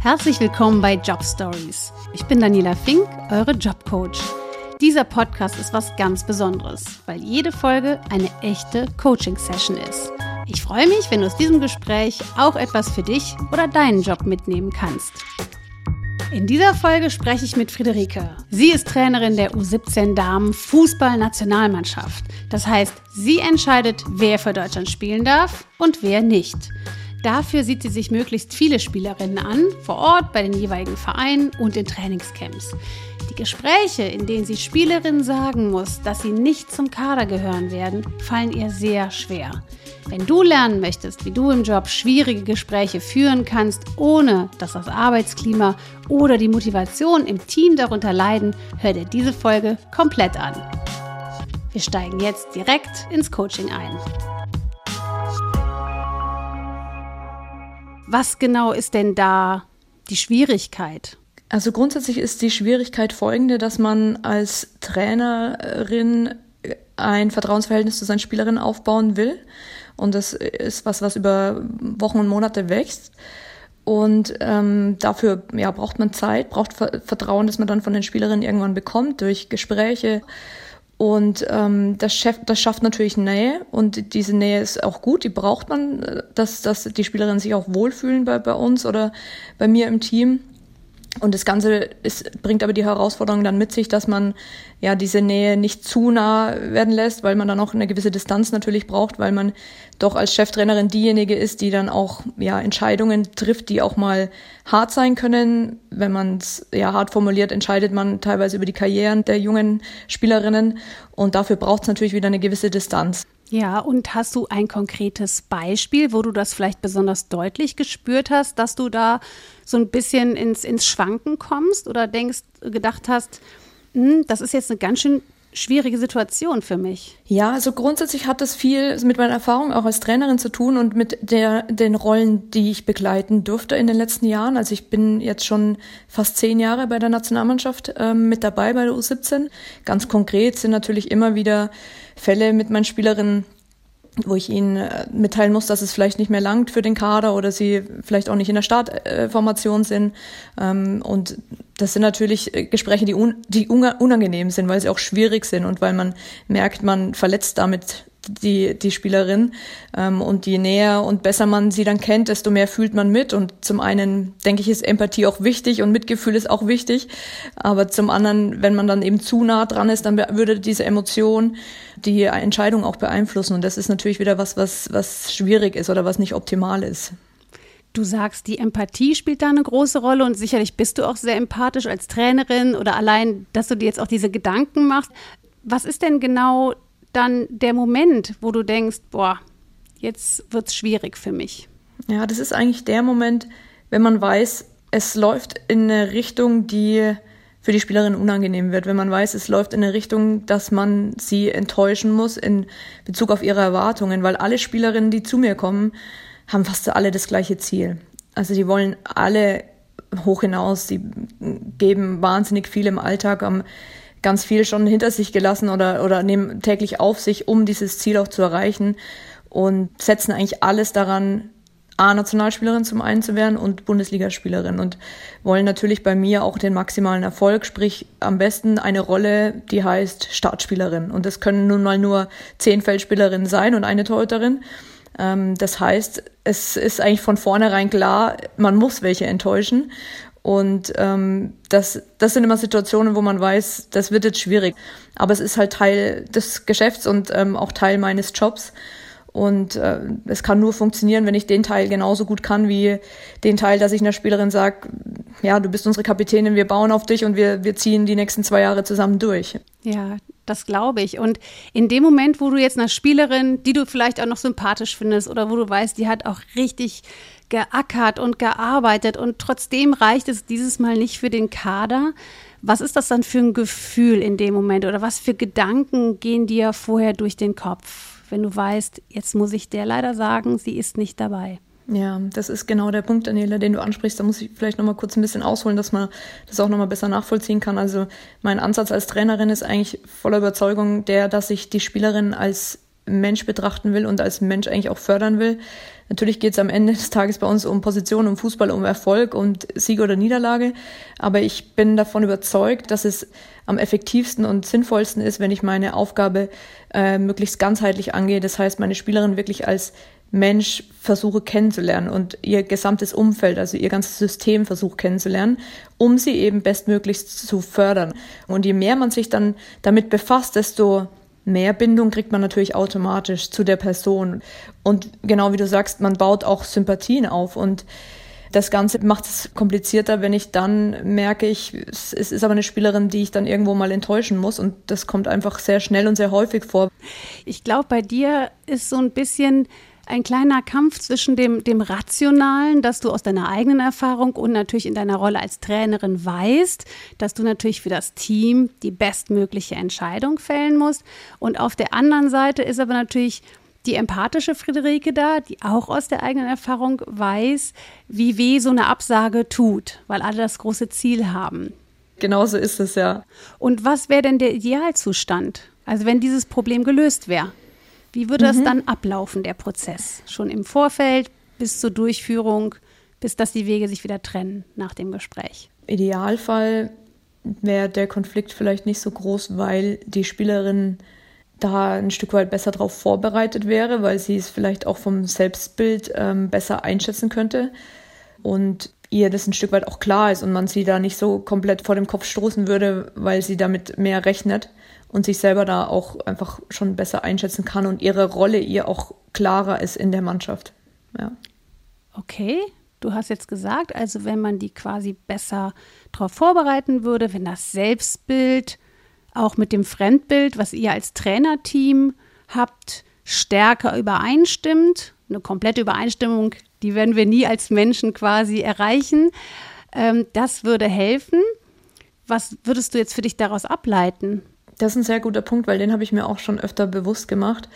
Herzlich willkommen bei Job Stories. Ich bin Daniela Fink, eure Jobcoach. Dieser Podcast ist was ganz Besonderes, weil jede Folge eine echte Coaching-Session ist. Ich freue mich, wenn du aus diesem Gespräch auch etwas für dich oder deinen Job mitnehmen kannst. In dieser Folge spreche ich mit Friederike. Sie ist Trainerin der U17 Damen Fußball-Nationalmannschaft. Das heißt, sie entscheidet, wer für Deutschland spielen darf und wer nicht. Dafür sieht sie sich möglichst viele Spielerinnen an, vor Ort, bei den jeweiligen Vereinen und in Trainingscamps. Die Gespräche, in denen sie Spielerinnen sagen muss, dass sie nicht zum Kader gehören werden, fallen ihr sehr schwer. Wenn du lernen möchtest, wie du im Job schwierige Gespräche führen kannst, ohne dass das Arbeitsklima oder die Motivation im Team darunter leiden, hör dir diese Folge komplett an. Wir steigen jetzt direkt ins Coaching ein. Was genau ist denn da die Schwierigkeit? Also grundsätzlich ist die Schwierigkeit folgende, dass man als Trainerin ein Vertrauensverhältnis zu seinen Spielerinnen aufbauen will. Und das ist was, was über Wochen und Monate wächst. Und ähm, dafür ja, braucht man Zeit, braucht Vertrauen, das man dann von den Spielerinnen irgendwann bekommt durch Gespräche und ähm, das, Chef, das schafft natürlich Nähe und diese Nähe ist auch gut, die braucht man, äh, dass, dass die Spielerinnen sich auch wohlfühlen bei, bei uns oder bei mir im Team. Und das Ganze ist, bringt aber die Herausforderung dann mit sich, dass man ja diese Nähe nicht zu nah werden lässt, weil man dann auch eine gewisse Distanz natürlich braucht, weil man doch als Cheftrainerin diejenige ist, die dann auch ja Entscheidungen trifft, die auch mal hart sein können. Wenn man es ja hart formuliert, entscheidet man teilweise über die Karrieren der jungen Spielerinnen und dafür braucht es natürlich wieder eine gewisse Distanz. Ja, und hast du ein konkretes Beispiel, wo du das vielleicht besonders deutlich gespürt hast, dass du da so ein bisschen ins, ins Schwanken kommst oder denkst, gedacht hast, hm, das ist jetzt eine ganz schön schwierige Situation für mich. Ja, also grundsätzlich hat das viel mit meiner Erfahrung auch als Trainerin zu tun und mit der, den Rollen, die ich begleiten durfte in den letzten Jahren. Also ich bin jetzt schon fast zehn Jahre bei der Nationalmannschaft ähm, mit dabei bei der U17. Ganz konkret sind natürlich immer wieder Fälle mit meinen Spielerinnen, wo ich ihnen äh, mitteilen muss, dass es vielleicht nicht mehr langt für den Kader oder sie vielleicht auch nicht in der Startformation sind. Ähm, und das sind natürlich äh, Gespräche, die, un die unangenehm sind, weil sie auch schwierig sind und weil man merkt, man verletzt damit die, die Spielerin. Ähm, und je näher und besser man sie dann kennt, desto mehr fühlt man mit. Und zum einen, denke ich, ist Empathie auch wichtig und Mitgefühl ist auch wichtig. Aber zum anderen, wenn man dann eben zu nah dran ist, dann würde diese Emotion die Entscheidung auch beeinflussen. Und das ist natürlich wieder was, was, was schwierig ist oder was nicht optimal ist. Du sagst, die Empathie spielt da eine große Rolle und sicherlich bist du auch sehr empathisch als Trainerin oder allein, dass du dir jetzt auch diese Gedanken machst. Was ist denn genau dann der Moment, wo du denkst, boah, jetzt wird es schwierig für mich? Ja, das ist eigentlich der Moment, wenn man weiß, es läuft in eine Richtung, die für die Spielerin unangenehm wird, wenn man weiß, es läuft in eine Richtung, dass man sie enttäuschen muss in Bezug auf ihre Erwartungen, weil alle Spielerinnen, die zu mir kommen, haben fast alle das gleiche Ziel. Also die wollen alle hoch hinaus, sie geben wahnsinnig viel im Alltag, haben ganz viel schon hinter sich gelassen oder, oder nehmen täglich auf sich, um dieses Ziel auch zu erreichen und setzen eigentlich alles daran, A-Nationalspielerin zum einen zu werden und Bundesligaspielerin und wollen natürlich bei mir auch den maximalen Erfolg, sprich am besten eine Rolle, die heißt Startspielerin. Und das können nun mal nur zehn Feldspielerinnen sein und eine Torhüterin. Ähm, das heißt, es ist eigentlich von vornherein klar, man muss welche enttäuschen. Und ähm, das, das sind immer Situationen, wo man weiß, das wird jetzt schwierig. Aber es ist halt Teil des Geschäfts und ähm, auch Teil meines Jobs. Und äh, es kann nur funktionieren, wenn ich den Teil genauso gut kann wie den Teil, dass ich einer Spielerin sage, ja, du bist unsere Kapitänin, wir bauen auf dich und wir, wir ziehen die nächsten zwei Jahre zusammen durch. Ja, das glaube ich. Und in dem Moment, wo du jetzt einer Spielerin, die du vielleicht auch noch sympathisch findest oder wo du weißt, die hat auch richtig geackert und gearbeitet und trotzdem reicht es dieses Mal nicht für den Kader. Was ist das dann für ein Gefühl in dem Moment oder was für Gedanken gehen dir vorher durch den Kopf, wenn du weißt, jetzt muss ich der leider sagen, sie ist nicht dabei? Ja, das ist genau der Punkt, Daniela, den du ansprichst. Da muss ich vielleicht noch mal kurz ein bisschen ausholen, dass man das auch noch mal besser nachvollziehen kann. Also mein Ansatz als Trainerin ist eigentlich voller Überzeugung der, dass ich die Spielerin als Mensch betrachten will und als Mensch eigentlich auch fördern will. Natürlich geht es am Ende des Tages bei uns um Position, um Fußball, um Erfolg und Sieg oder Niederlage. Aber ich bin davon überzeugt, dass es am effektivsten und sinnvollsten ist, wenn ich meine Aufgabe äh, möglichst ganzheitlich angehe. Das heißt, meine Spielerin wirklich als Mensch versuche kennenzulernen und ihr gesamtes Umfeld, also ihr ganzes System versuche kennenzulernen, um sie eben bestmöglichst zu fördern. Und je mehr man sich dann damit befasst, desto mehr Bindung kriegt man natürlich automatisch zu der Person. Und genau wie du sagst, man baut auch Sympathien auf und das Ganze macht es komplizierter, wenn ich dann merke, ich, es ist aber eine Spielerin, die ich dann irgendwo mal enttäuschen muss. Und das kommt einfach sehr schnell und sehr häufig vor. Ich glaube, bei dir ist so ein bisschen ein kleiner Kampf zwischen dem, dem Rationalen, dass du aus deiner eigenen Erfahrung und natürlich in deiner Rolle als Trainerin weißt, dass du natürlich für das Team die bestmögliche Entscheidung fällen musst. Und auf der anderen Seite ist aber natürlich die empathische Friederike da, die auch aus der eigenen Erfahrung weiß, wie weh so eine Absage tut, weil alle das große Ziel haben. Genauso ist es ja. Und was wäre denn der Idealzustand? Also wenn dieses Problem gelöst wäre? Wie würde mhm. das dann ablaufen, der Prozess? Schon im Vorfeld bis zur Durchführung, bis dass die Wege sich wieder trennen nach dem Gespräch? Idealfall wäre der Konflikt vielleicht nicht so groß, weil die Spielerin da ein Stück weit besser darauf vorbereitet wäre, weil sie es vielleicht auch vom Selbstbild ähm, besser einschätzen könnte und ihr das ein Stück weit auch klar ist und man sie da nicht so komplett vor dem Kopf stoßen würde, weil sie damit mehr rechnet und sich selber da auch einfach schon besser einschätzen kann und ihre Rolle ihr auch klarer ist in der Mannschaft. Ja. Okay, du hast jetzt gesagt, also wenn man die quasi besser darauf vorbereiten würde, wenn das Selbstbild auch mit dem Fremdbild, was ihr als Trainerteam habt, stärker übereinstimmt, eine komplette Übereinstimmung, die werden wir nie als Menschen quasi erreichen. Ähm, das würde helfen. Was würdest du jetzt für dich daraus ableiten? Das ist ein sehr guter Punkt, weil den habe ich mir auch schon öfter bewusst gemacht.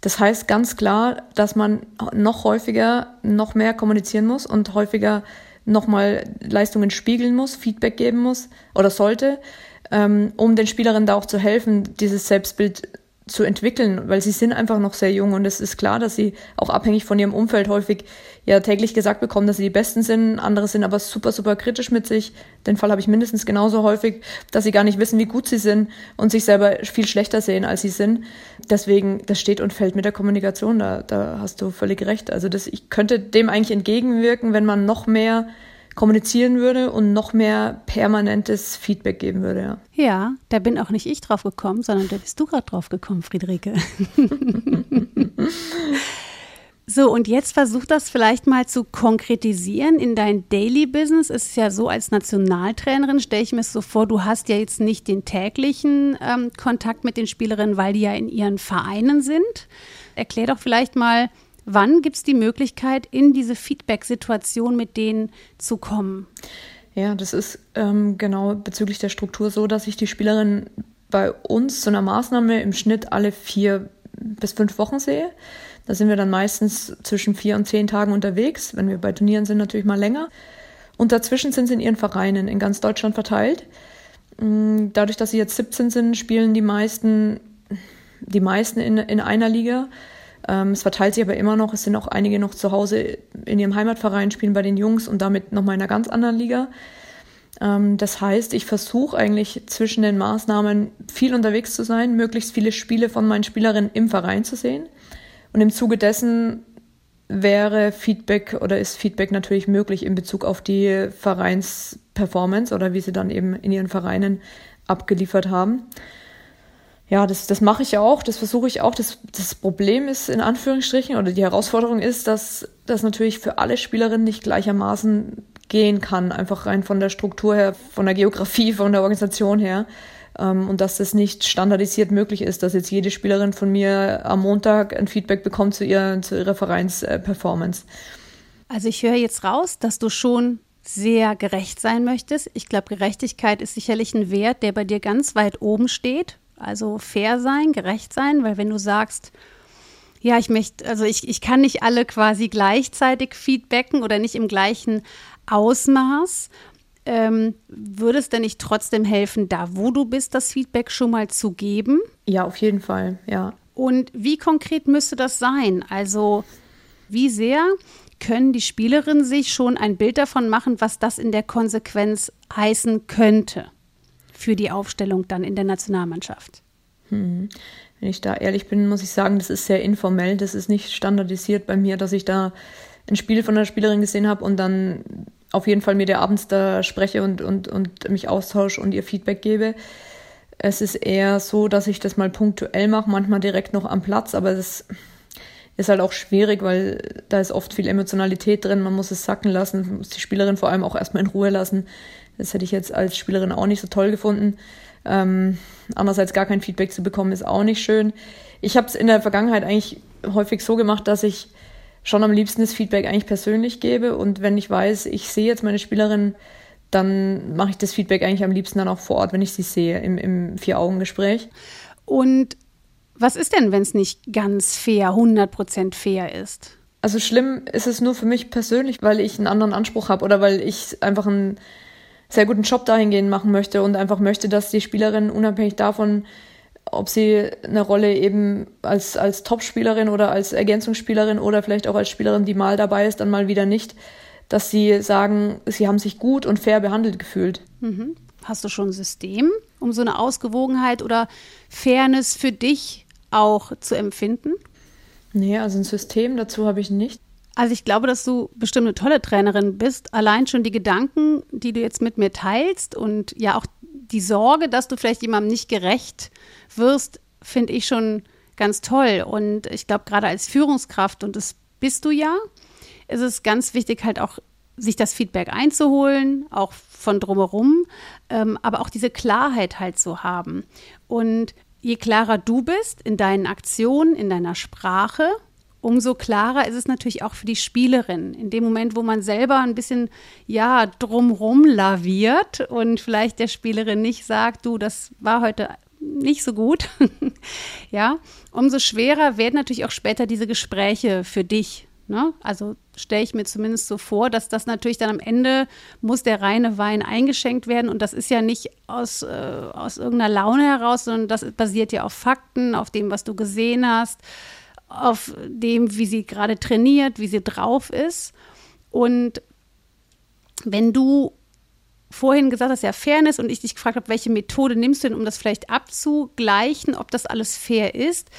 Das heißt ganz klar, dass man noch häufiger, noch mehr kommunizieren muss und häufiger nochmal Leistungen spiegeln muss, Feedback geben muss oder sollte, ähm, um den Spielerinnen da auch zu helfen, dieses Selbstbild zu entwickeln, weil sie sind einfach noch sehr jung und es ist klar, dass sie auch abhängig von ihrem Umfeld häufig ja täglich gesagt bekommen, dass sie die Besten sind. Andere sind aber super, super kritisch mit sich. Den Fall habe ich mindestens genauso häufig, dass sie gar nicht wissen, wie gut sie sind und sich selber viel schlechter sehen, als sie sind. Deswegen, das steht und fällt mit der Kommunikation. Da, da hast du völlig recht. Also das, ich könnte dem eigentlich entgegenwirken, wenn man noch mehr kommunizieren würde und noch mehr permanentes Feedback geben würde. Ja, ja da bin auch nicht ich drauf gekommen, sondern da bist du gerade drauf gekommen, Friederike. So, und jetzt versuch das vielleicht mal zu konkretisieren in dein Daily Business. Es ist ja so, als Nationaltrainerin stelle ich mir es so vor, du hast ja jetzt nicht den täglichen ähm, Kontakt mit den Spielerinnen, weil die ja in ihren Vereinen sind. Erklär doch vielleicht mal, Wann gibt es die Möglichkeit, in diese Feedback-Situation mit denen zu kommen? Ja, das ist ähm, genau bezüglich der Struktur so, dass ich die Spielerin bei uns zu einer Maßnahme im Schnitt alle vier bis fünf Wochen sehe. Da sind wir dann meistens zwischen vier und zehn Tagen unterwegs. Wenn wir bei Turnieren sind, natürlich mal länger. Und dazwischen sind sie in ihren Vereinen in ganz Deutschland verteilt. Mm, dadurch, dass sie jetzt 17 sind, spielen die meisten, die meisten in, in einer Liga. Ähm, es verteilt sich aber immer noch. Es sind auch einige noch zu Hause in ihrem Heimatverein, spielen bei den Jungs und damit nochmal in einer ganz anderen Liga. Ähm, das heißt, ich versuche eigentlich zwischen den Maßnahmen viel unterwegs zu sein, möglichst viele Spiele von meinen Spielerinnen im Verein zu sehen. Und im Zuge dessen wäre Feedback oder ist Feedback natürlich möglich in Bezug auf die Vereinsperformance oder wie sie dann eben in ihren Vereinen abgeliefert haben ja, das, das mache ich ja auch, das versuche ich auch. Das, das Problem ist in Anführungsstrichen oder die Herausforderung ist, dass das natürlich für alle Spielerinnen nicht gleichermaßen gehen kann, einfach rein von der Struktur her, von der Geografie, von der Organisation her. Ähm, und dass das nicht standardisiert möglich ist, dass jetzt jede Spielerin von mir am Montag ein Feedback bekommt zu, ihr, zu ihrer Vereinsperformance. Also ich höre jetzt raus, dass du schon sehr gerecht sein möchtest. Ich glaube, Gerechtigkeit ist sicherlich ein Wert, der bei dir ganz weit oben steht. Also fair sein, gerecht sein, weil wenn du sagst, ja, ich möchte, also ich, ich kann nicht alle quasi gleichzeitig feedbacken oder nicht im gleichen Ausmaß. Ähm, würde es denn nicht trotzdem helfen, da wo du bist, das Feedback schon mal zu geben? Ja, auf jeden Fall, ja. Und wie konkret müsste das sein? Also wie sehr können die Spielerinnen sich schon ein Bild davon machen, was das in der Konsequenz heißen könnte für die Aufstellung dann in der Nationalmannschaft? Hm. Wenn ich da ehrlich bin, muss ich sagen, das ist sehr informell. Das ist nicht standardisiert bei mir, dass ich da ein Spiel von einer Spielerin gesehen habe und dann auf jeden Fall mit ihr abends da spreche und, und, und mich austausche und ihr Feedback gebe. Es ist eher so, dass ich das mal punktuell mache, manchmal direkt noch am Platz, aber es ist halt auch schwierig, weil da ist oft viel Emotionalität drin, man muss es sacken lassen, muss die Spielerin vor allem auch erstmal in Ruhe lassen. Das hätte ich jetzt als Spielerin auch nicht so toll gefunden. Ähm, andererseits gar kein Feedback zu bekommen, ist auch nicht schön. Ich habe es in der Vergangenheit eigentlich häufig so gemacht, dass ich schon am liebsten das Feedback eigentlich persönlich gebe und wenn ich weiß, ich sehe jetzt meine Spielerin, dann mache ich das Feedback eigentlich am liebsten dann auch vor Ort, wenn ich sie sehe, im, im Vier-Augen-Gespräch. Und was ist denn, wenn es nicht ganz fair, 100% fair ist? Also schlimm ist es nur für mich persönlich, weil ich einen anderen Anspruch habe oder weil ich einfach einen sehr guten Job dahingehend machen möchte und einfach möchte, dass die Spielerin unabhängig davon, ob sie eine Rolle eben als, als Topspielerin oder als Ergänzungsspielerin oder vielleicht auch als Spielerin, die mal dabei ist, dann mal wieder nicht, dass sie sagen, sie haben sich gut und fair behandelt gefühlt. Mhm. Hast du schon ein System, um so eine Ausgewogenheit oder Fairness für dich auch zu empfinden? Nee, also ein System dazu habe ich nicht. Also ich glaube, dass du bestimmt eine tolle Trainerin bist. Allein schon die Gedanken, die du jetzt mit mir teilst und ja auch die Sorge, dass du vielleicht jemandem nicht gerecht wirst, finde ich schon ganz toll. Und ich glaube, gerade als Führungskraft, und das bist du ja, ist es ganz wichtig, halt auch sich das Feedback einzuholen, auch von drumherum, ähm, aber auch diese Klarheit halt zu haben. Und je klarer du bist in deinen Aktionen, in deiner Sprache, umso klarer ist es natürlich auch für die Spielerin. In dem Moment, wo man selber ein bisschen, ja, drumrum laviert und vielleicht der Spielerin nicht sagt, du, das war heute nicht so gut, ja, umso schwerer werden natürlich auch später diese Gespräche für dich. Ne? Also stelle ich mir zumindest so vor, dass das natürlich dann am Ende muss der reine Wein eingeschenkt werden und das ist ja nicht aus, äh, aus irgendeiner Laune heraus, sondern das basiert ja auf Fakten, auf dem, was du gesehen hast, auf dem, wie sie gerade trainiert, wie sie drauf ist. Und wenn du vorhin gesagt hast, ja, Fairness und ich dich gefragt habe, welche Methode nimmst du denn, um das vielleicht abzugleichen, ob das alles fair ist,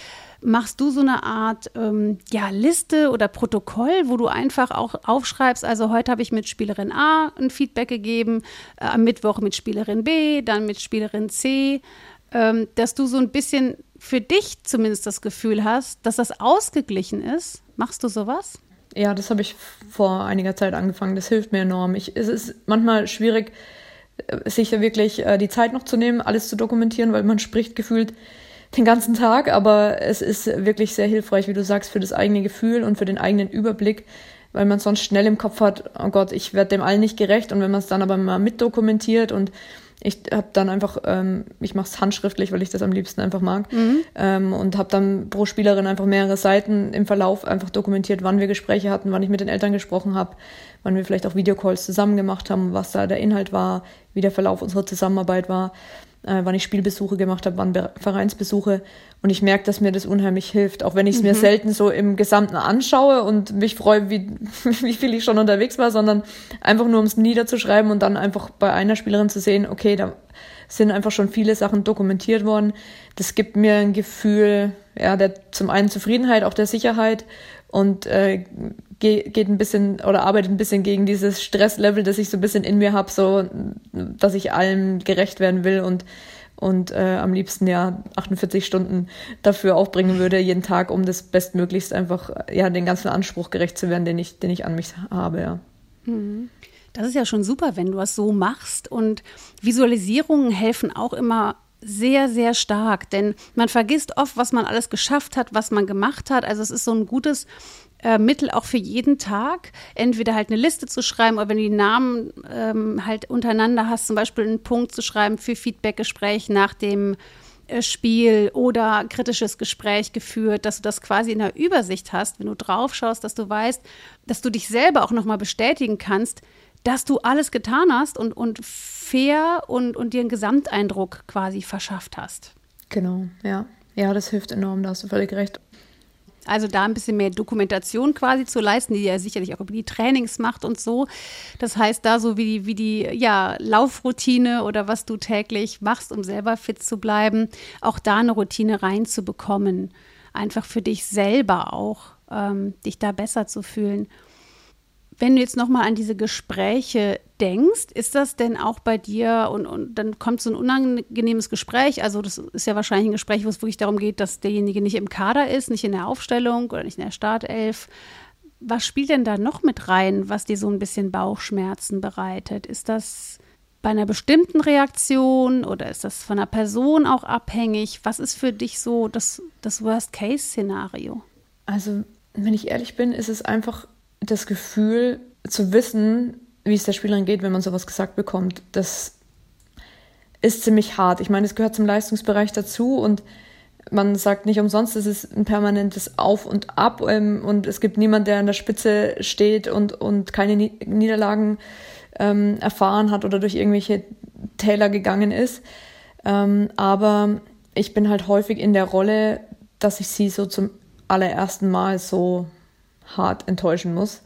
machst du so eine Art ähm, ja, Liste oder Protokoll, wo du einfach auch aufschreibst, also heute habe ich mit Spielerin A ein Feedback gegeben, äh, am Mittwoch mit Spielerin B, dann mit Spielerin C, ähm, dass du so ein bisschen für dich zumindest das Gefühl hast, dass das ausgeglichen ist. Machst du sowas? Ja, das habe ich vor einiger Zeit angefangen. Das hilft mir enorm. Ich, es ist manchmal schwierig, äh, sich ja wirklich äh, die Zeit noch zu nehmen, alles zu dokumentieren, weil man spricht gefühlt den ganzen Tag, aber es ist wirklich sehr hilfreich, wie du sagst, für das eigene Gefühl und für den eigenen Überblick, weil man sonst schnell im Kopf hat, oh Gott, ich werde dem allen nicht gerecht und wenn man es dann aber mal mitdokumentiert und ich habe dann einfach, ähm, ich mache es handschriftlich, weil ich das am liebsten einfach mag. Mhm. Ähm, und habe dann pro Spielerin einfach mehrere Seiten im Verlauf einfach dokumentiert, wann wir Gespräche hatten, wann ich mit den Eltern gesprochen habe, wann wir vielleicht auch Videocalls zusammen gemacht haben, was da der Inhalt war, wie der Verlauf unserer Zusammenarbeit war äh, wann ich Spielbesuche gemacht habe, wann Be Vereinsbesuche. Und ich merke, dass mir das unheimlich hilft, auch wenn ich es mhm. mir selten so im Gesamten anschaue und mich freue, wie, wie viel ich schon unterwegs war, sondern einfach nur, um es niederzuschreiben und dann einfach bei einer Spielerin zu sehen, okay, da sind einfach schon viele Sachen dokumentiert worden. Das gibt mir ein Gefühl, ja, der zum einen Zufriedenheit, auch der Sicherheit und äh, geht ein bisschen oder arbeitet ein bisschen gegen dieses Stresslevel, das ich so ein bisschen in mir habe, so dass ich allem gerecht werden will und und äh, am liebsten ja 48 Stunden dafür aufbringen würde jeden Tag, um das bestmöglichst einfach ja den ganzen Anspruch gerecht zu werden, den ich den ich an mich habe, ja. Mhm. Das ist ja schon super, wenn du es so machst und Visualisierungen helfen auch immer sehr, sehr stark, denn man vergisst oft, was man alles geschafft hat, was man gemacht hat. Also es ist so ein gutes äh, Mittel auch für jeden Tag. Entweder halt eine Liste zu schreiben oder wenn du die Namen ähm, halt untereinander hast, zum Beispiel einen Punkt zu schreiben für Feedbackgespräch nach dem äh, Spiel oder kritisches Gespräch geführt, dass du das quasi in der Übersicht hast, wenn du drauf schaust, dass du weißt, dass du dich selber auch nochmal bestätigen kannst, dass du alles getan hast und, und fair und, und dir einen Gesamteindruck quasi verschafft hast. Genau, ja. Ja, das hilft enorm, da hast du völlig recht. Also da ein bisschen mehr Dokumentation quasi zu leisten, die ja sicherlich auch über die Trainings macht und so. Das heißt, da so wie die, wie die ja, Laufroutine oder was du täglich machst, um selber fit zu bleiben, auch da eine Routine reinzubekommen. Einfach für dich selber auch, ähm, dich da besser zu fühlen. Wenn du jetzt nochmal an diese Gespräche denkst, ist das denn auch bei dir und, und dann kommt so ein unangenehmes Gespräch? Also, das ist ja wahrscheinlich ein Gespräch, wo es wirklich darum geht, dass derjenige nicht im Kader ist, nicht in der Aufstellung oder nicht in der Startelf. Was spielt denn da noch mit rein, was dir so ein bisschen Bauchschmerzen bereitet? Ist das bei einer bestimmten Reaktion oder ist das von einer Person auch abhängig? Was ist für dich so das, das Worst-Case-Szenario? Also, wenn ich ehrlich bin, ist es einfach das Gefühl zu wissen, wie es der Spielerin geht, wenn man sowas gesagt bekommt. Das ist ziemlich hart. Ich meine, es gehört zum Leistungsbereich dazu und man sagt nicht umsonst, es ist ein permanentes Auf und Ab ähm, und es gibt niemand, der an der Spitze steht und, und keine Niederlagen ähm, erfahren hat oder durch irgendwelche Täler gegangen ist. Ähm, aber ich bin halt häufig in der Rolle, dass ich sie so zum allerersten Mal so hart enttäuschen muss.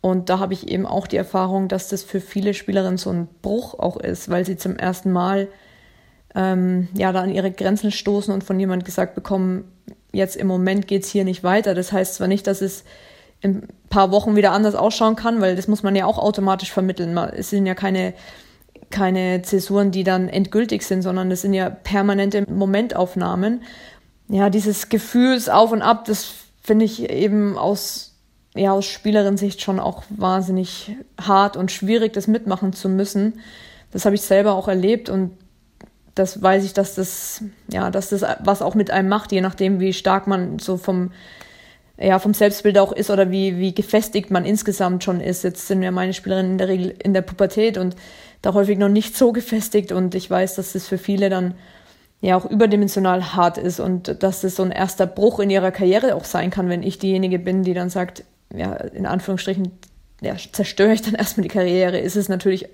Und da habe ich eben auch die Erfahrung, dass das für viele Spielerinnen so ein Bruch auch ist, weil sie zum ersten Mal ähm, ja da an ihre Grenzen stoßen und von jemand gesagt bekommen, jetzt im Moment geht es hier nicht weiter. Das heißt zwar nicht, dass es in ein paar Wochen wieder anders ausschauen kann, weil das muss man ja auch automatisch vermitteln. Es sind ja keine, keine Zäsuren, die dann endgültig sind, sondern es sind ja permanente Momentaufnahmen. Ja, dieses Gefühls auf und ab, das finde ich eben aus, ja, aus Spielerin-Sicht schon auch wahnsinnig hart und schwierig, das mitmachen zu müssen. Das habe ich selber auch erlebt und das weiß ich, dass das, ja, dass das was auch mit einem macht, je nachdem, wie stark man so vom, ja, vom Selbstbild auch ist oder wie, wie gefestigt man insgesamt schon ist. Jetzt sind ja meine Spielerinnen in der Regel in der Pubertät und da häufig noch nicht so gefestigt und ich weiß, dass das für viele dann ja auch überdimensional hart ist und dass es so ein erster Bruch in ihrer Karriere auch sein kann, wenn ich diejenige bin, die dann sagt, ja, in Anführungsstrichen, ja, zerstöre ich dann erstmal die Karriere, ist es natürlich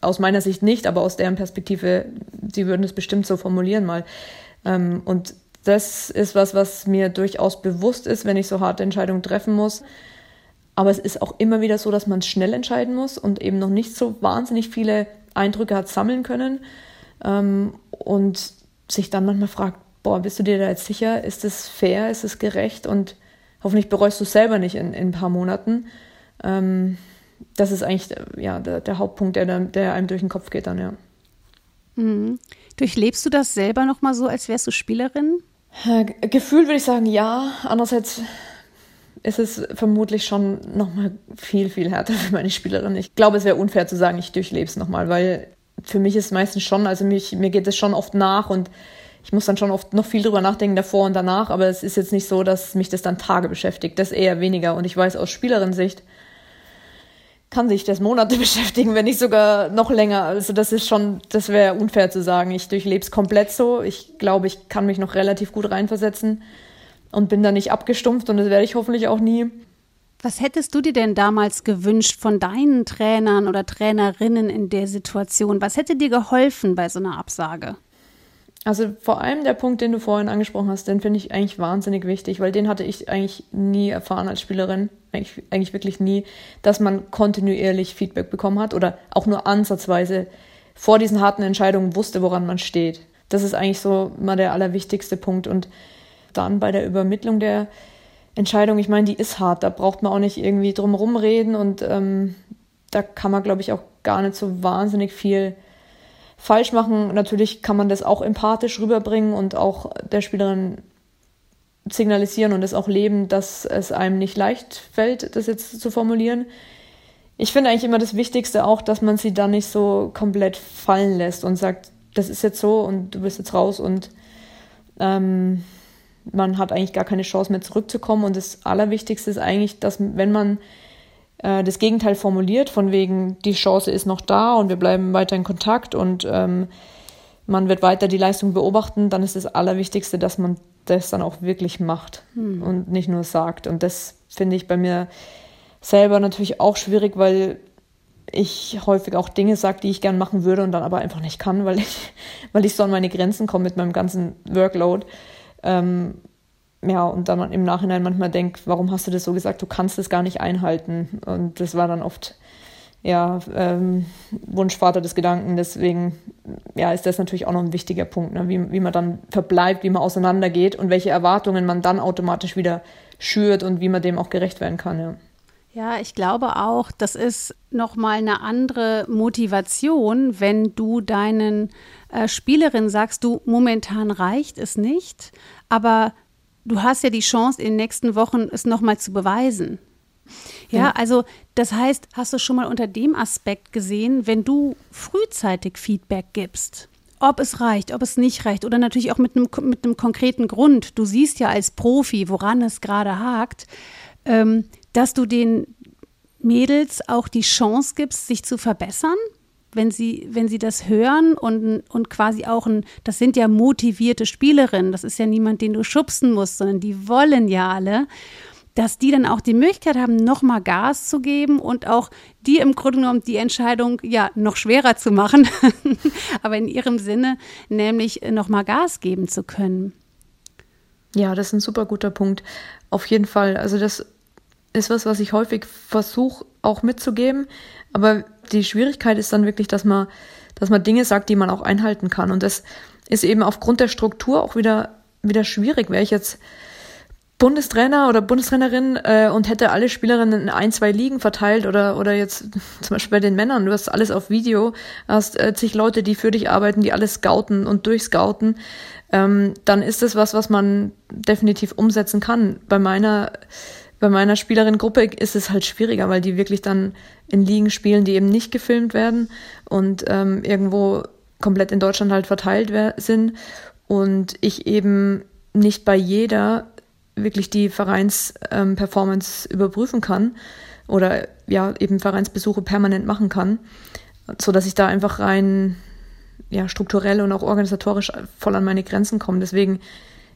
aus meiner Sicht nicht, aber aus deren Perspektive, sie würden es bestimmt so formulieren mal. Ähm, und das ist was, was mir durchaus bewusst ist, wenn ich so harte Entscheidungen treffen muss. Aber es ist auch immer wieder so, dass man schnell entscheiden muss und eben noch nicht so wahnsinnig viele Eindrücke hat sammeln können. Ähm, und sich dann manchmal fragt, boah, bist du dir da jetzt sicher? Ist es fair? Ist es gerecht? Und hoffentlich bereust du es selber nicht in, in ein paar Monaten. Ähm, das ist eigentlich ja, der, der Hauptpunkt, der, der einem durch den Kopf geht dann, ja. Mhm. Durchlebst du das selber nochmal so, als wärst du Spielerin? Äh, Gefühl würde ich sagen, ja. Andererseits ist es vermutlich schon nochmal viel, viel härter für meine Spielerin. Ich glaube, es wäre unfair zu sagen, ich durchlebe es nochmal, weil für mich ist meistens schon, also mich, mir geht es schon oft nach und ich muss dann schon oft noch viel drüber nachdenken davor und danach, aber es ist jetzt nicht so, dass mich das dann Tage beschäftigt. Das eher weniger. Und ich weiß aus Spielerin-Sicht kann sich das Monate beschäftigen, wenn nicht sogar noch länger. Also das ist schon, das wäre unfair zu sagen. Ich durchlebe es komplett so. Ich glaube, ich kann mich noch relativ gut reinversetzen und bin da nicht abgestumpft und das werde ich hoffentlich auch nie. Was hättest du dir denn damals gewünscht von deinen Trainern oder Trainerinnen in der Situation? Was hätte dir geholfen bei so einer Absage? Also vor allem der Punkt, den du vorhin angesprochen hast, den finde ich eigentlich wahnsinnig wichtig, weil den hatte ich eigentlich nie erfahren als Spielerin, eigentlich, eigentlich wirklich nie, dass man kontinuierlich Feedback bekommen hat oder auch nur ansatzweise vor diesen harten Entscheidungen wusste, woran man steht. Das ist eigentlich so mal der allerwichtigste Punkt. Und dann bei der Übermittlung der Entscheidung, ich meine, die ist hart, da braucht man auch nicht irgendwie drum rumreden und ähm, da kann man, glaube ich, auch gar nicht so wahnsinnig viel falsch machen. Natürlich kann man das auch empathisch rüberbringen und auch der Spielerin signalisieren und es auch leben, dass es einem nicht leicht fällt, das jetzt zu formulieren. Ich finde eigentlich immer das Wichtigste auch, dass man sie dann nicht so komplett fallen lässt und sagt, das ist jetzt so und du bist jetzt raus und ähm, man hat eigentlich gar keine Chance mehr zurückzukommen. Und das Allerwichtigste ist eigentlich, dass wenn man äh, das Gegenteil formuliert, von wegen, die Chance ist noch da und wir bleiben weiter in Kontakt und ähm, man wird weiter die Leistung beobachten, dann ist das Allerwichtigste, dass man das dann auch wirklich macht hm. und nicht nur sagt. Und das finde ich bei mir selber natürlich auch schwierig, weil ich häufig auch Dinge sage, die ich gern machen würde und dann aber einfach nicht kann, weil ich, weil ich so an meine Grenzen komme mit meinem ganzen Workload. Ähm, ja, und dann im Nachhinein manchmal denkt, warum hast du das so gesagt? Du kannst das gar nicht einhalten. Und das war dann oft ja, ähm, Wunschvater des Gedanken. Deswegen ja, ist das natürlich auch noch ein wichtiger Punkt, ne? wie, wie man dann verbleibt, wie man auseinandergeht und welche Erwartungen man dann automatisch wieder schürt und wie man dem auch gerecht werden kann. Ja. Ja, ich glaube auch, das ist nochmal eine andere Motivation, wenn du deinen äh, Spielerinnen sagst, du momentan reicht es nicht, aber du hast ja die Chance, in den nächsten Wochen es nochmal zu beweisen. Ja, ja, also das heißt, hast du schon mal unter dem Aspekt gesehen, wenn du frühzeitig Feedback gibst, ob es reicht, ob es nicht reicht oder natürlich auch mit einem, mit einem konkreten Grund. Du siehst ja als Profi, woran es gerade hakt. Ähm, dass du den Mädels auch die Chance gibst, sich zu verbessern, wenn sie, wenn sie das hören und, und quasi auch ein, das sind ja motivierte Spielerinnen, das ist ja niemand, den du schubsen musst, sondern die wollen ja alle, dass die dann auch die Möglichkeit haben, nochmal Gas zu geben und auch die im Grunde genommen die Entscheidung ja noch schwerer zu machen, aber in ihrem Sinne, nämlich nochmal Gas geben zu können. Ja, das ist ein super guter Punkt. Auf jeden Fall. Also das ist was, was ich häufig versuche auch mitzugeben. Aber die Schwierigkeit ist dann wirklich, dass man, dass man Dinge sagt, die man auch einhalten kann. Und das ist eben aufgrund der Struktur auch wieder, wieder schwierig. Wäre ich jetzt Bundestrainer oder Bundestrainerin äh, und hätte alle Spielerinnen in ein, zwei Ligen verteilt oder, oder jetzt zum Beispiel bei den Männern, du hast alles auf Video, hast äh, zig Leute, die für dich arbeiten, die alles scouten und durchscouten, ähm, dann ist das was, was man definitiv umsetzen kann. Bei meiner bei meiner Spielerinnengruppe ist es halt schwieriger, weil die wirklich dann in Ligen spielen, die eben nicht gefilmt werden und ähm, irgendwo komplett in Deutschland halt verteilt sind und ich eben nicht bei jeder wirklich die Vereinsperformance ähm, überprüfen kann oder ja eben Vereinsbesuche permanent machen kann, so dass ich da einfach rein ja strukturell und auch organisatorisch voll an meine Grenzen komme. Deswegen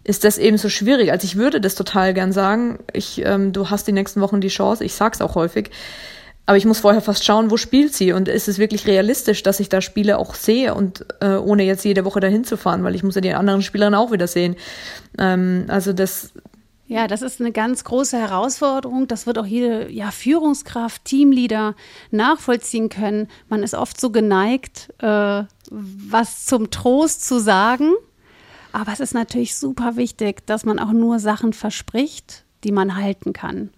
ist das eben so schwierig. Also ich würde das total gern sagen. Ich, ähm, du hast die nächsten Wochen die Chance. Ich sag's auch häufig. Aber ich muss vorher fast schauen, wo spielt sie und ist es wirklich realistisch, dass ich da Spiele auch sehe und äh, ohne jetzt jede Woche dahin zu fahren, weil ich muss ja die anderen Spielerinnen auch wieder sehen. Ähm, also das. Ja, das ist eine ganz große Herausforderung. Das wird auch jede ja, Führungskraft, Teamleader nachvollziehen können. Man ist oft so geneigt, äh, was zum Trost zu sagen aber es ist natürlich super wichtig, dass man auch nur Sachen verspricht, die man halten kann.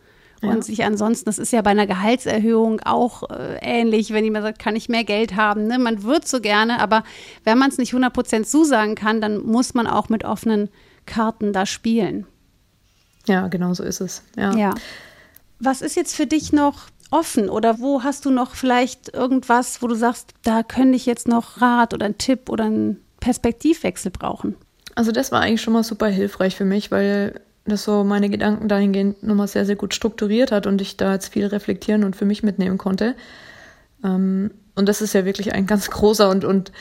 Ja. Und sich ansonsten, das ist ja bei einer Gehaltserhöhung auch äh, ähnlich, wenn jemand sagt, kann ich mehr Geld haben. Ne? Man wird so gerne, aber wenn man es nicht 100% zusagen kann, dann muss man auch mit offenen Karten da spielen. Ja, genau so ist es. Ja. ja. Was ist jetzt für dich noch offen oder wo hast du noch vielleicht irgendwas, wo du sagst, da könnte ich jetzt noch Rat oder einen Tipp oder einen Perspektivwechsel brauchen? Also das war eigentlich schon mal super hilfreich für mich, weil das so meine Gedanken dahingehend nochmal sehr, sehr gut strukturiert hat und ich da jetzt viel reflektieren und für mich mitnehmen konnte. Ähm, und das ist ja wirklich ein ganz großer und, und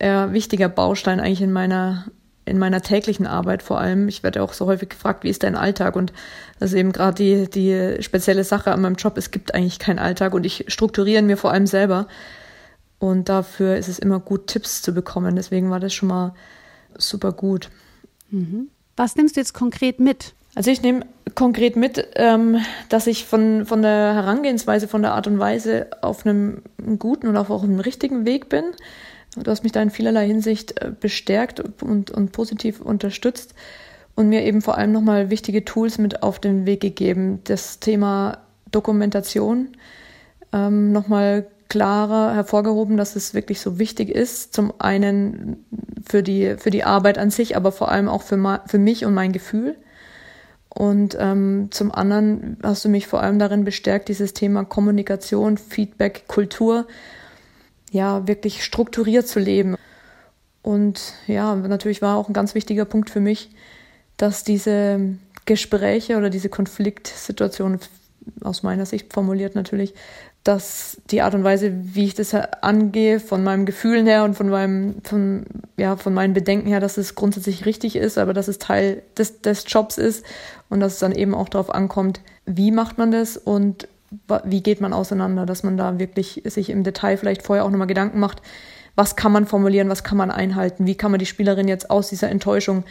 äh, wichtiger Baustein eigentlich in meiner, in meiner täglichen Arbeit vor allem. Ich werde auch so häufig gefragt, wie ist dein Alltag? Und das ist eben gerade die, die spezielle Sache an meinem Job. Es gibt eigentlich keinen Alltag und ich strukturiere mir vor allem selber. Und dafür ist es immer gut, Tipps zu bekommen. Deswegen war das schon mal super gut. Mhm. Was nimmst du jetzt konkret mit? Also ich nehme konkret mit, ähm, dass ich von, von der Herangehensweise, von der Art und Weise auf einem guten und auch auf einem richtigen Weg bin. Du hast mich da in vielerlei Hinsicht äh, bestärkt und, und positiv unterstützt und mir eben vor allem nochmal wichtige Tools mit auf den Weg gegeben. Das Thema Dokumentation ähm, nochmal klarer hervorgehoben, dass es wirklich so wichtig ist. Zum einen für die, für die Arbeit an sich, aber vor allem auch für, für mich und mein Gefühl. Und ähm, zum anderen hast du mich vor allem darin bestärkt, dieses Thema Kommunikation, Feedback, Kultur, ja, wirklich strukturiert zu leben. Und ja, natürlich war auch ein ganz wichtiger Punkt für mich, dass diese Gespräche oder diese Konfliktsituationen aus meiner Sicht formuliert natürlich, dass die Art und Weise, wie ich das angehe, von meinem Gefühlen her und von meinem, von, ja, von meinen Bedenken her, dass es grundsätzlich richtig ist, aber dass es Teil des, des Jobs ist und dass es dann eben auch darauf ankommt, wie macht man das und wie geht man auseinander, dass man da wirklich sich im Detail vielleicht vorher auch nochmal Gedanken macht, was kann man formulieren, was kann man einhalten, wie kann man die Spielerin jetzt aus dieser Enttäuschung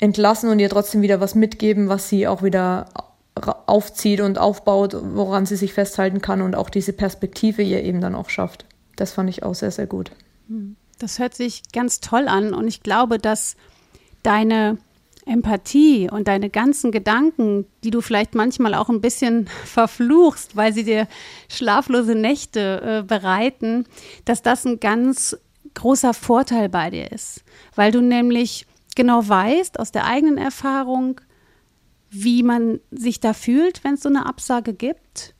entlassen und ihr trotzdem wieder was mitgeben, was sie auch wieder aufzieht und aufbaut, woran sie sich festhalten kann und auch diese Perspektive ihr eben dann auch schafft. Das fand ich auch sehr, sehr gut. Das hört sich ganz toll an und ich glaube, dass deine Empathie und deine ganzen Gedanken, die du vielleicht manchmal auch ein bisschen verfluchst, weil sie dir schlaflose Nächte äh, bereiten, dass das ein ganz großer Vorteil bei dir ist, weil du nämlich genau weißt aus der eigenen Erfahrung, wie man sich da fühlt, wenn es so eine Absage gibt.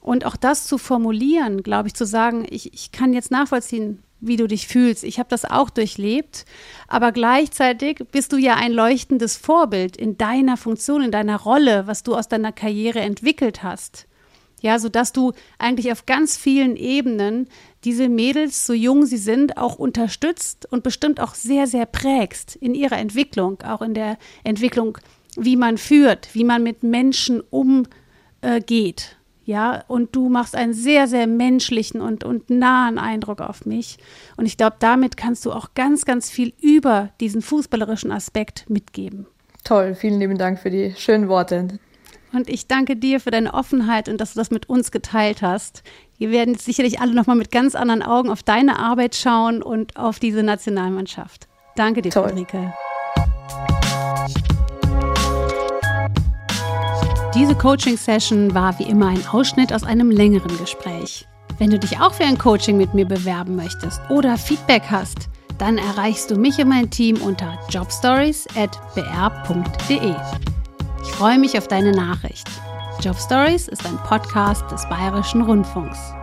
Und auch das zu formulieren, glaube ich, zu sagen, ich, ich kann jetzt nachvollziehen, wie du dich fühlst. Ich habe das auch durchlebt, aber gleichzeitig bist du ja ein leuchtendes Vorbild in deiner Funktion, in deiner Rolle, was du aus deiner Karriere entwickelt hast. Ja, so dass du eigentlich auf ganz vielen Ebenen diese Mädels, so jung sie sind, auch unterstützt und bestimmt auch sehr, sehr prägst in ihrer Entwicklung, auch in der Entwicklung, wie man führt, wie man mit Menschen umgeht. Ja, und du machst einen sehr, sehr menschlichen und, und nahen Eindruck auf mich. Und ich glaube, damit kannst du auch ganz, ganz viel über diesen fußballerischen Aspekt mitgeben. Toll, vielen lieben Dank für die schönen Worte. Und ich danke dir für deine Offenheit und dass du das mit uns geteilt hast. Wir werden sicherlich alle nochmal mit ganz anderen Augen auf deine Arbeit schauen und auf diese Nationalmannschaft. Danke dir, Toll. Friederike. Diese Coaching-Session war wie immer ein Ausschnitt aus einem längeren Gespräch. Wenn du dich auch für ein Coaching mit mir bewerben möchtest oder Feedback hast, dann erreichst du mich und mein Team unter jobstories.br.de. Ich freue mich auf deine Nachricht. Jobstories ist ein Podcast des Bayerischen Rundfunks.